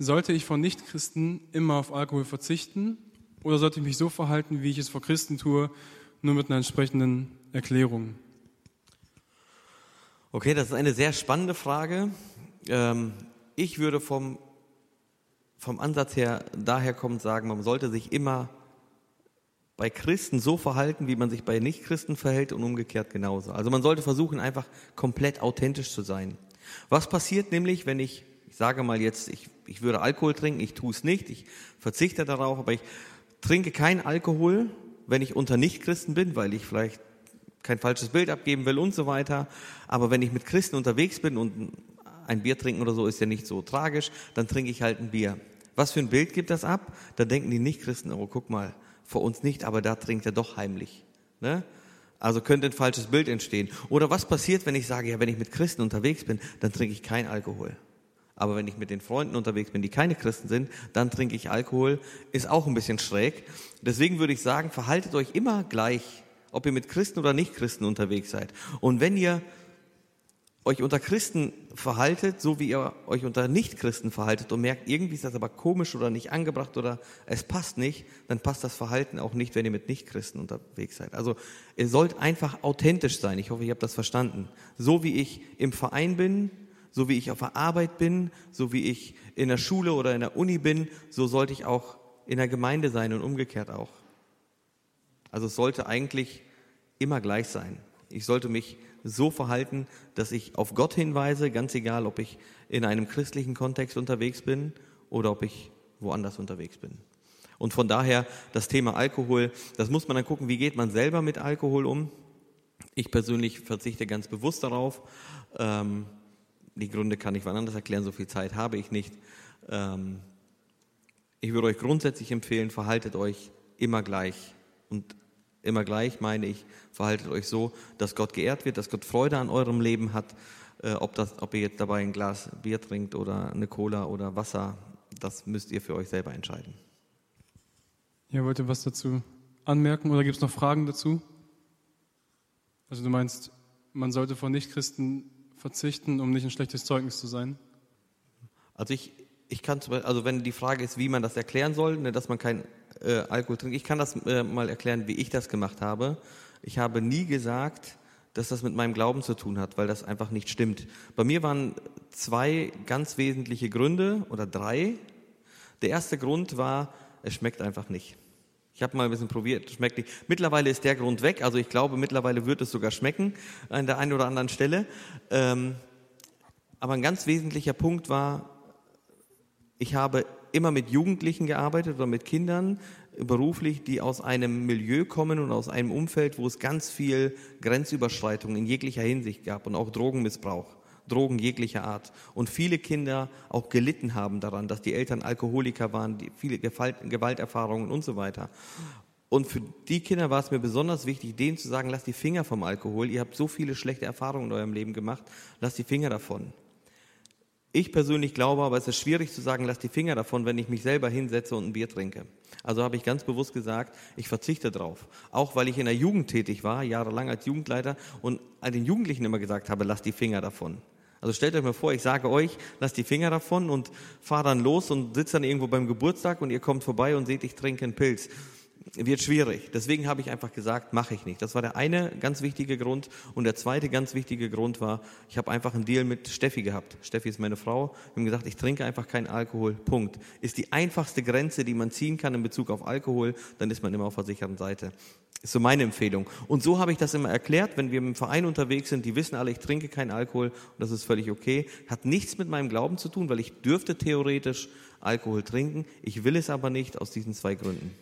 sollte ich von Nichtchristen immer auf Alkohol verzichten oder sollte ich mich so verhalten, wie ich es vor Christen tue, nur mit einer entsprechenden Erklärung? Okay, das ist eine sehr spannende Frage. Ähm, ich würde vom, vom Ansatz her daher kommen sagen, man sollte sich immer bei Christen so verhalten, wie man sich bei Nichtchristen verhält und umgekehrt genauso. Also man sollte versuchen, einfach komplett authentisch zu sein. Was passiert nämlich, wenn ich, ich sage mal jetzt, ich, ich würde Alkohol trinken, ich tue es nicht, ich verzichte darauf, aber ich trinke keinen Alkohol, wenn ich unter Nichtchristen bin, weil ich vielleicht kein falsches Bild abgeben will und so weiter. Aber wenn ich mit Christen unterwegs bin und ein Bier trinken oder so ist ja nicht so tragisch, dann trinke ich halt ein Bier. Was für ein Bild gibt das ab? Da denken die Nichtchristen, oh, guck mal, vor uns nicht, aber da trinkt er doch heimlich. Ne? Also könnte ein falsches Bild entstehen. Oder was passiert, wenn ich sage, ja, wenn ich mit Christen unterwegs bin, dann trinke ich kein Alkohol. Aber wenn ich mit den Freunden unterwegs bin, die keine Christen sind, dann trinke ich Alkohol, ist auch ein bisschen schräg. Deswegen würde ich sagen, verhaltet euch immer gleich, ob ihr mit Christen oder nicht Christen unterwegs seid. Und wenn ihr euch unter Christen verhaltet, so wie ihr euch unter Nichtchristen verhaltet und merkt, irgendwie ist das aber komisch oder nicht angebracht oder es passt nicht, dann passt das Verhalten auch nicht, wenn ihr mit Nichtchristen unterwegs seid. Also ihr sollt einfach authentisch sein. Ich hoffe, ihr habt das verstanden. So wie ich im Verein bin, so wie ich auf der Arbeit bin, so wie ich in der Schule oder in der Uni bin, so sollte ich auch in der Gemeinde sein und umgekehrt auch. Also es sollte eigentlich immer gleich sein. Ich sollte mich so verhalten, dass ich auf Gott hinweise, ganz egal, ob ich in einem christlichen Kontext unterwegs bin oder ob ich woanders unterwegs bin. Und von daher das Thema Alkohol, das muss man dann gucken, wie geht man selber mit Alkohol um. Ich persönlich verzichte ganz bewusst darauf. Ähm, die Gründe kann ich wann anders erklären, so viel Zeit habe ich nicht. Ähm, ich würde euch grundsätzlich empfehlen, verhaltet euch immer gleich und Immer gleich meine ich, verhaltet euch so, dass Gott geehrt wird, dass Gott Freude an eurem Leben hat. Äh, ob, das, ob ihr jetzt dabei ein Glas Bier trinkt oder eine Cola oder Wasser, das müsst ihr für euch selber entscheiden. Ja, wollt ihr was dazu anmerken oder gibt es noch Fragen dazu? Also du meinst, man sollte von Nichtchristen verzichten, um nicht ein schlechtes Zeugnis zu sein? Also ich, ich kann, also wenn die Frage ist, wie man das erklären soll, ne, dass man kein äh, Alkohol trinke. Ich kann das äh, mal erklären, wie ich das gemacht habe. Ich habe nie gesagt, dass das mit meinem Glauben zu tun hat, weil das einfach nicht stimmt. Bei mir waren zwei ganz wesentliche Gründe oder drei. Der erste Grund war, es schmeckt einfach nicht. Ich habe mal ein bisschen probiert, schmeckt nicht. Mittlerweile ist der Grund weg, also ich glaube, mittlerweile wird es sogar schmecken an der einen oder anderen Stelle. Ähm, aber ein ganz wesentlicher Punkt war, ich habe immer mit Jugendlichen gearbeitet oder mit Kindern beruflich, die aus einem Milieu kommen und aus einem Umfeld, wo es ganz viel Grenzüberschreitung in jeglicher Hinsicht gab und auch Drogenmissbrauch. Drogen jeglicher Art. Und viele Kinder auch gelitten haben daran, dass die Eltern Alkoholiker waren, die viele Gewalterfahrungen und so weiter. Und für die Kinder war es mir besonders wichtig, denen zu sagen, lasst die Finger vom Alkohol. Ihr habt so viele schlechte Erfahrungen in eurem Leben gemacht, lasst die Finger davon. Ich persönlich glaube aber, es ist schwierig zu sagen, lass die Finger davon, wenn ich mich selber hinsetze und ein Bier trinke. Also habe ich ganz bewusst gesagt, ich verzichte drauf. Auch weil ich in der Jugend tätig war, jahrelang als Jugendleiter und den Jugendlichen immer gesagt habe, lass die Finger davon. Also stellt euch mal vor, ich sage euch, lasst die Finger davon und fahr dann los und sitzt dann irgendwo beim Geburtstag und ihr kommt vorbei und seht, ich trinke einen Pilz wird schwierig. Deswegen habe ich einfach gesagt, mache ich nicht. Das war der eine ganz wichtige Grund. Und der zweite ganz wichtige Grund war, ich habe einfach einen Deal mit Steffi gehabt. Steffi ist meine Frau. Wir haben gesagt, ich trinke einfach keinen Alkohol. Punkt. Ist die einfachste Grenze, die man ziehen kann in Bezug auf Alkohol, dann ist man immer auf der sicheren Seite. Ist so meine Empfehlung. Und so habe ich das immer erklärt, wenn wir im Verein unterwegs sind, die wissen alle, ich trinke keinen Alkohol und das ist völlig okay. Hat nichts mit meinem Glauben zu tun, weil ich dürfte theoretisch Alkohol trinken. Ich will es aber nicht aus diesen zwei Gründen.